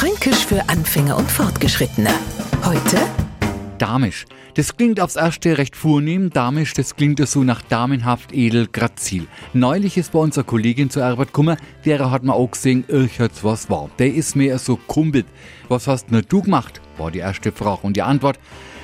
Fränkisch für Anfänger und Fortgeschrittene. Heute Damisch. Das klingt aufs erste recht vornehm. Damisch, das klingt so nach damenhaft, edel, grazil. Neulich ist bei unserer Kollegin zur Arbeit gekommen, derer hat man auch gesehen, ich jetzt was war. Der ist mehr so kumpelt. Was hast denn du gemacht? War die erste Frage. Und die Antwort,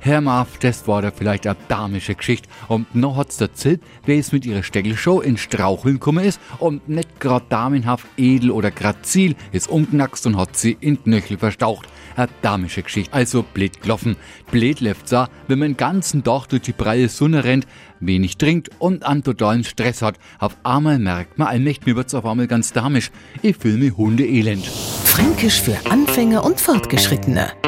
Herr Marv, das war da vielleicht eine damische Geschichte. Und noch hat's erzählt, wer es mit ihrer Steckelshow in Straucheln gekommen ist und nicht grad damenhaft edel oder grazil ist umknackst und hat sie in Knöchel verstaucht. Eine damische Geschichte. Also blöd gelaufen. Blöd läuft sah, wenn man den ganzen Tag durch die breie Sonne rennt, wenig trinkt und einen totalen Stress hat. Auf einmal merkt man, allmächt mir wird's auf einmal ganz damisch. Ich fühle mich hundeelend. Fränkisch für Anfänger und Fortgeschrittene.